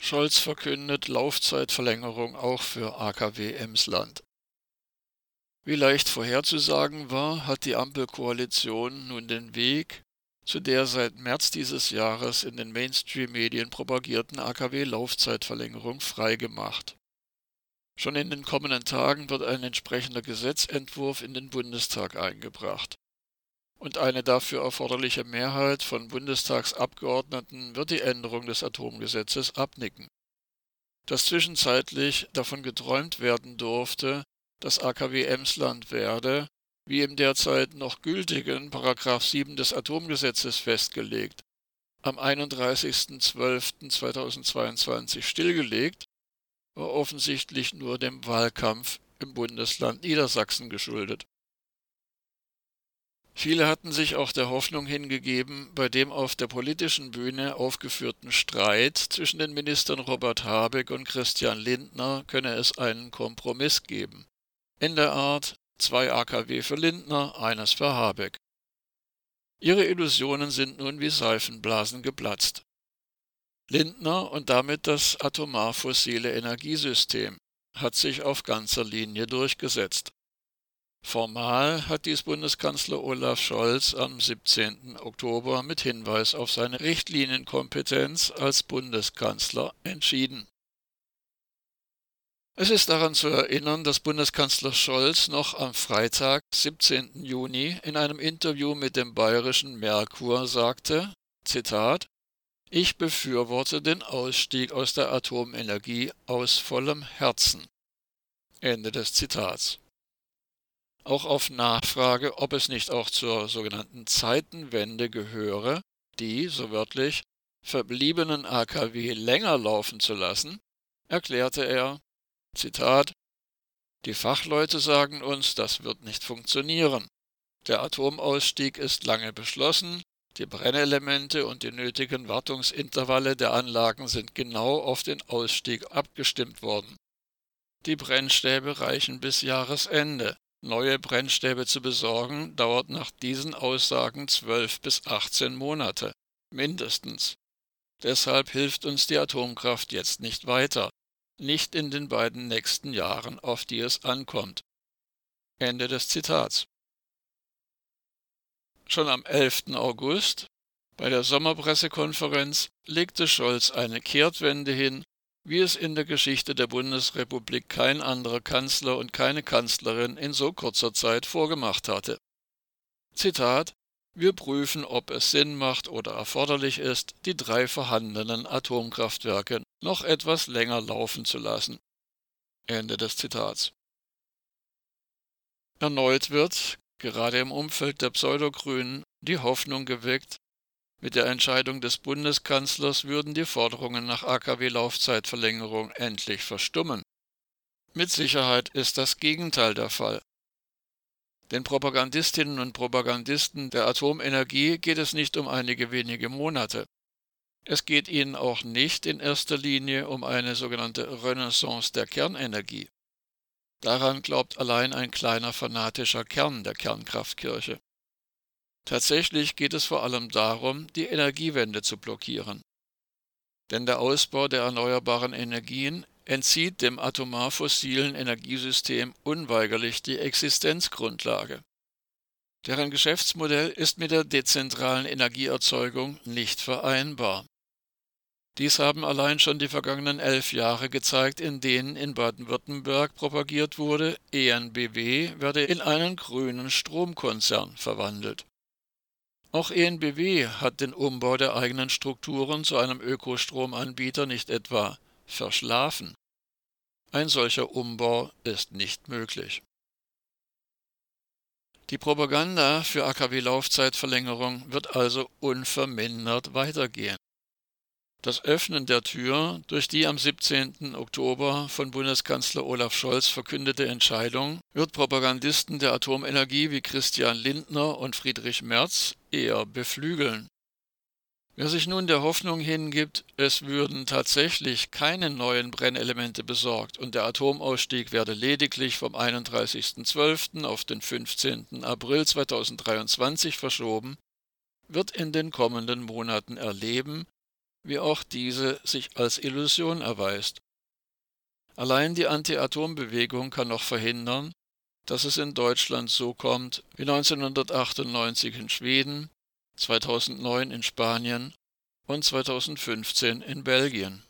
Scholz verkündet Laufzeitverlängerung auch für AKW Emsland. Wie leicht vorherzusagen war, hat die Ampelkoalition nun den Weg zu der seit März dieses Jahres in den Mainstream-Medien propagierten AKW-Laufzeitverlängerung freigemacht. Schon in den kommenden Tagen wird ein entsprechender Gesetzentwurf in den Bundestag eingebracht. Und eine dafür erforderliche Mehrheit von Bundestagsabgeordneten wird die Änderung des Atomgesetzes abnicken. Dass zwischenzeitlich davon geträumt werden durfte, dass AKW Emsland werde, wie im derzeit noch gültigen § 7 des Atomgesetzes festgelegt, am 31.12.2022 stillgelegt, war offensichtlich nur dem Wahlkampf im Bundesland Niedersachsen geschuldet. Viele hatten sich auch der Hoffnung hingegeben, bei dem auf der politischen Bühne aufgeführten Streit zwischen den Ministern Robert Habeck und Christian Lindner könne es einen Kompromiss geben. In der Art zwei AKW für Lindner, eines für Habeck. Ihre Illusionen sind nun wie Seifenblasen geplatzt. Lindner und damit das atomar fossile Energiesystem hat sich auf ganzer Linie durchgesetzt. Formal hat dies Bundeskanzler Olaf Scholz am 17. Oktober mit Hinweis auf seine Richtlinienkompetenz als Bundeskanzler entschieden. Es ist daran zu erinnern, dass Bundeskanzler Scholz noch am Freitag, 17. Juni, in einem Interview mit dem bayerischen Merkur sagte, Zitat, ich befürworte den Ausstieg aus der Atomenergie aus vollem Herzen. Ende des Zitats. Auch auf Nachfrage, ob es nicht auch zur sogenannten Zeitenwende gehöre, die, so wörtlich, verbliebenen AKW länger laufen zu lassen, erklärte er, Zitat Die Fachleute sagen uns, das wird nicht funktionieren. Der Atomausstieg ist lange beschlossen, die Brennelemente und die nötigen Wartungsintervalle der Anlagen sind genau auf den Ausstieg abgestimmt worden. Die Brennstäbe reichen bis Jahresende. Neue Brennstäbe zu besorgen dauert nach diesen Aussagen zwölf bis achtzehn Monate, mindestens. Deshalb hilft uns die Atomkraft jetzt nicht weiter nicht in den beiden nächsten Jahren, auf die es ankommt. Ende des Zitats. Schon am 11. August, bei der Sommerpressekonferenz, legte Scholz eine Kehrtwende hin, wie es in der Geschichte der Bundesrepublik kein anderer Kanzler und keine Kanzlerin in so kurzer Zeit vorgemacht hatte. Zitat wir prüfen, ob es Sinn macht oder erforderlich ist, die drei vorhandenen Atomkraftwerke noch etwas länger laufen zu lassen. Ende des Zitats. Erneut wird, gerade im Umfeld der Pseudogrünen, die Hoffnung geweckt, mit der Entscheidung des Bundeskanzlers würden die Forderungen nach AKW-Laufzeitverlängerung endlich verstummen. Mit Sicherheit ist das Gegenteil der Fall. Den Propagandistinnen und Propagandisten der Atomenergie geht es nicht um einige wenige Monate. Es geht ihnen auch nicht in erster Linie um eine sogenannte Renaissance der Kernenergie. Daran glaubt allein ein kleiner fanatischer Kern der Kernkraftkirche. Tatsächlich geht es vor allem darum, die Energiewende zu blockieren. Denn der Ausbau der erneuerbaren Energien entzieht dem atomar fossilen Energiesystem unweigerlich die Existenzgrundlage. Deren Geschäftsmodell ist mit der dezentralen Energieerzeugung nicht vereinbar. Dies haben allein schon die vergangenen elf Jahre gezeigt, in denen in Baden-Württemberg propagiert wurde, ENBW werde in einen grünen Stromkonzern verwandelt. Auch ENBW hat den Umbau der eigenen Strukturen zu einem Ökostromanbieter nicht etwa verschlafen. Ein solcher Umbau ist nicht möglich. Die Propaganda für AKW-Laufzeitverlängerung wird also unvermindert weitergehen. Das Öffnen der Tür durch die am 17. Oktober von Bundeskanzler Olaf Scholz verkündete Entscheidung wird Propagandisten der Atomenergie wie Christian Lindner und Friedrich Merz eher beflügeln. Wer sich nun der Hoffnung hingibt, es würden tatsächlich keine neuen Brennelemente besorgt und der Atomausstieg werde lediglich vom 31.12. auf den 15. April 2023 verschoben, wird in den kommenden Monaten erleben, wie auch diese sich als Illusion erweist. Allein die Anti-Atom-Bewegung kann noch verhindern, dass es in Deutschland so kommt wie 1998 in Schweden, 2009 in Spanien und 2015 in Belgien